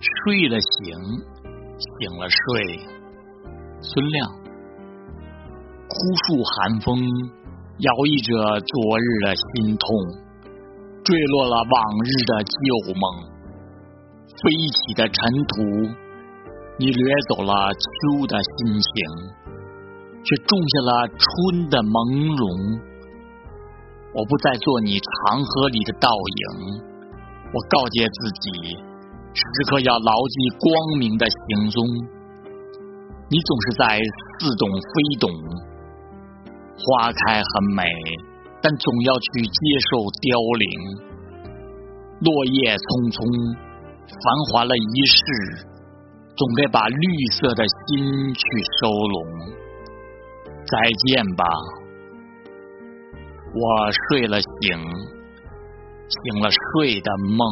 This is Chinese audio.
睡了醒，醒了睡。孙亮，枯树寒风摇曳着昨日的心痛，坠落了往日的旧梦。飞起的尘土，你掠走了秋的心情，却种下了春的朦胧。我不再做你长河里的倒影，我告诫自己。时刻要牢记光明的行踪。你总是在似懂非懂。花开很美，但总要去接受凋零。落叶匆匆，繁华了一世，总该把绿色的心去收拢。再见吧，我睡了醒，醒了睡的梦。